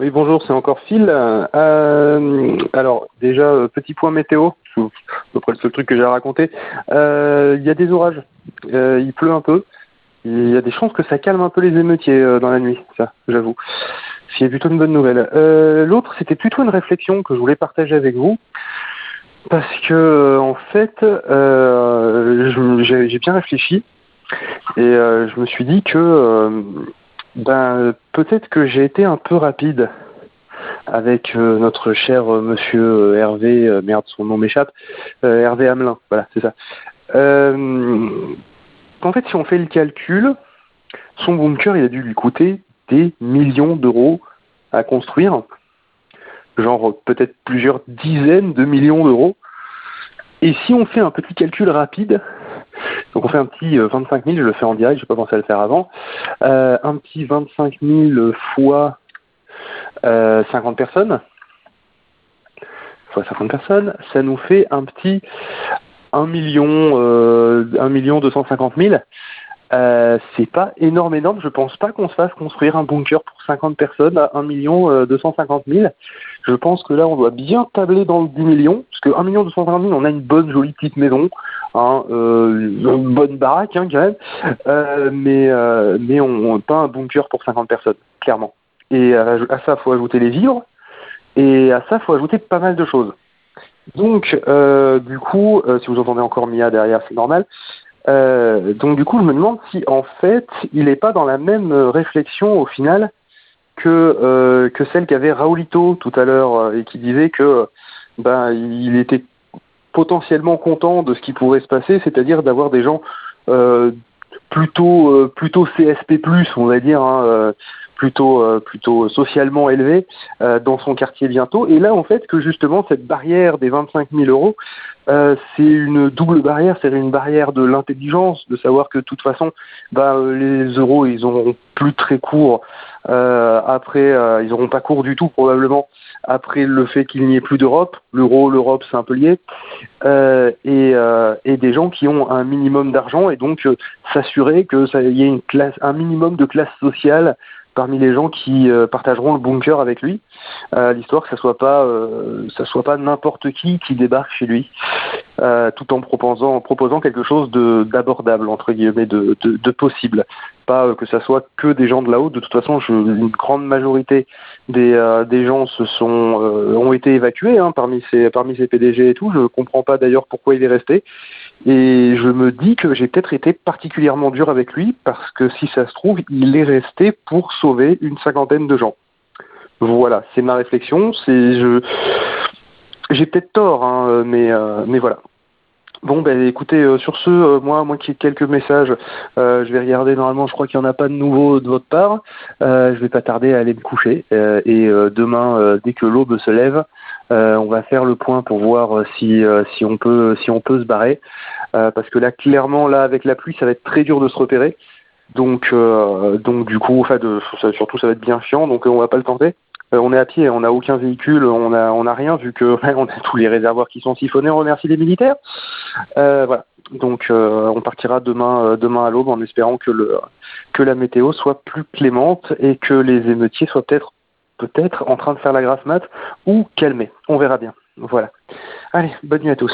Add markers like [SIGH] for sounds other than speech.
Oui, bonjour, c'est encore Phil. Euh, alors, déjà, euh, petit point météo, c'est à peu près le seul truc que j'ai à raconter. Euh, Il y a des orages, il pleut un peu. Il y a des chances que ça calme un peu les émeutiers dans la nuit, ça, j'avoue. C'est plutôt une bonne nouvelle. L'autre, c'était plutôt une réflexion que je voulais partager avec vous. Parce que, en fait, j'ai bien réfléchi et je me suis dit que ben, peut-être que j'ai été un peu rapide avec euh, notre cher euh, monsieur euh, Hervé, merde, son nom m'échappe, Hervé Hamelin, voilà, c'est ça. En fait, si on fait le calcul, son bunker, il a dû lui coûter des millions d'euros à construire, genre peut-être plusieurs dizaines de millions d'euros. Et si on fait un petit calcul rapide, donc on fait un petit euh, 25 000, je le fais en direct, je n'ai pas pensé à le faire avant, euh, un petit 25 000 fois euh, 50 personnes, fois 50 personnes, ça nous fait un petit 1 million, euh, 1 million 250 000. Euh, c'est pas énorme, énorme. Je pense pas qu'on se fasse construire un bunker pour 50 personnes à 1 million euh, 250 000. Je pense que là, on doit bien tabler dans le 10 millions, parce que 1 million 250 000, on a une bonne jolie petite maison, hein, euh, une bonne baraque hein, quand même, euh, mais euh, mais on, on pas un bunker pour 50 personnes, clairement. Et à, à ça, faut ajouter les vivres, et à ça, faut ajouter pas mal de choses. Donc, euh, du coup, euh, si vous entendez encore Mia derrière, c'est normal. Euh, donc, du coup, je me demande si, en fait, il n'est pas dans la même euh, réflexion au final que euh, que celle qu'avait Raoulito tout à l'heure et qui disait que ben il était potentiellement content de ce qui pourrait se passer, c'est-à-dire d'avoir des gens euh, plutôt plutôt CSP+, on va dire, hein, plutôt euh, plutôt socialement élevés euh, dans son quartier bientôt. Et là, en fait, que justement cette barrière des 25 000 euros, euh, c'est une double barrière, c'est une barrière de l'intelligence, de savoir que de toute façon, bah, les euros, ils auront plus très court après, ils auront pas court du tout probablement après le fait qu'il n'y ait plus d'Europe. L'euro, l'Europe, c'est un peu lié. Et, et des gens qui ont un minimum d'argent et donc s'assurer que ça y ait une classe, un minimum de classe sociale parmi les gens qui euh, partageront le bunker avec lui, euh, l'histoire que ça soit pas euh, ça soit pas n'importe qui qui débarque chez lui, euh, tout en proposant proposant quelque chose d'abordable entre guillemets de, de, possible, pas euh, que ça soit que des gens de là-haut. De toute façon, je, une grande majorité des euh, des gens se sont ont été évacués hein, parmi ces parmi ces PDG et tout. Je comprends pas d'ailleurs pourquoi il est resté. Et je me dis que j'ai peut-être été particulièrement dur avec lui parce que si ça se trouve, il est resté pour sauver une cinquantaine de gens. Voilà, c'est ma réflexion. C'est je j'ai peut-être tort, hein, mais mais voilà. Bon, ben écoutez, euh, sur ce, euh, moi, moi qui ai quelques messages, euh, je vais regarder. Normalement, je crois qu'il n'y en a pas de nouveau de votre part. Euh, je vais pas tarder à aller me coucher. Euh, et euh, demain, dès que l'aube se lève, on va faire le point pour voir si si on peut si on peut se barrer. Parce que là, clairement, là, avec la pluie, ça va être très dur de se repérer. Donc, donc du coup, enfin, de, surtout, ça va être bien chiant. Donc, on va pas le tenter. Euh, on est à pied, on n'a aucun véhicule, on a on a rien vu que [LAUGHS] on a tous les réservoirs qui sont siphonnés. On remercie les militaires. Euh, voilà. Donc, euh, on partira demain à l'aube en espérant que la météo soit plus clémente et que les émeutiers soient peut-être peut-être en train de faire la grasse mat ou calmés. On verra bien. Voilà. Allez, bonne nuit à tous.